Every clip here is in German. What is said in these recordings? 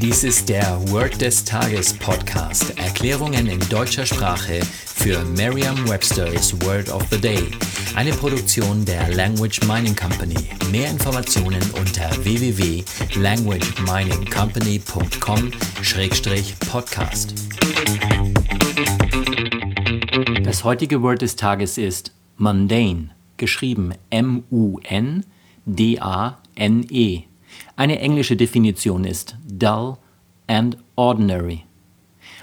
Dies ist der Word des Tages Podcast. Erklärungen in deutscher Sprache für Merriam-Webster's Word of the Day. Eine Produktion der Language Mining Company. Mehr Informationen unter www.languageminingcompany.com-podcast. Das heutige Word des Tages ist mundane, geschrieben M-U-N-D-A-N-E. Eine englische Definition ist dull and ordinary.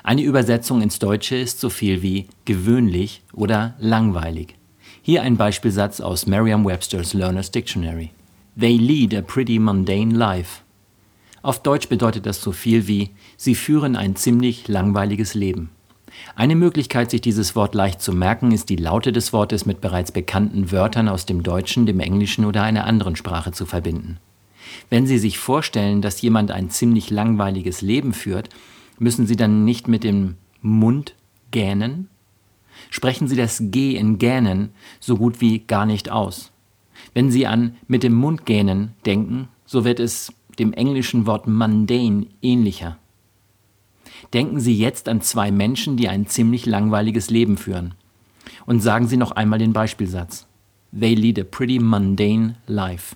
Eine Übersetzung ins Deutsche ist so viel wie gewöhnlich oder langweilig. Hier ein Beispielsatz aus Merriam-Webster's Learner's Dictionary. They lead a pretty mundane life. Auf Deutsch bedeutet das so viel wie sie führen ein ziemlich langweiliges Leben. Eine Möglichkeit, sich dieses Wort leicht zu merken, ist die Laute des Wortes mit bereits bekannten Wörtern aus dem Deutschen, dem Englischen oder einer anderen Sprache zu verbinden. Wenn Sie sich vorstellen, dass jemand ein ziemlich langweiliges Leben führt, müssen Sie dann nicht mit dem Mund gähnen? Sprechen Sie das G in gähnen so gut wie gar nicht aus. Wenn Sie an mit dem Mund gähnen denken, so wird es dem englischen Wort mundane ähnlicher. Denken Sie jetzt an zwei Menschen, die ein ziemlich langweiliges Leben führen. Und sagen Sie noch einmal den Beispielsatz. They lead a pretty mundane life.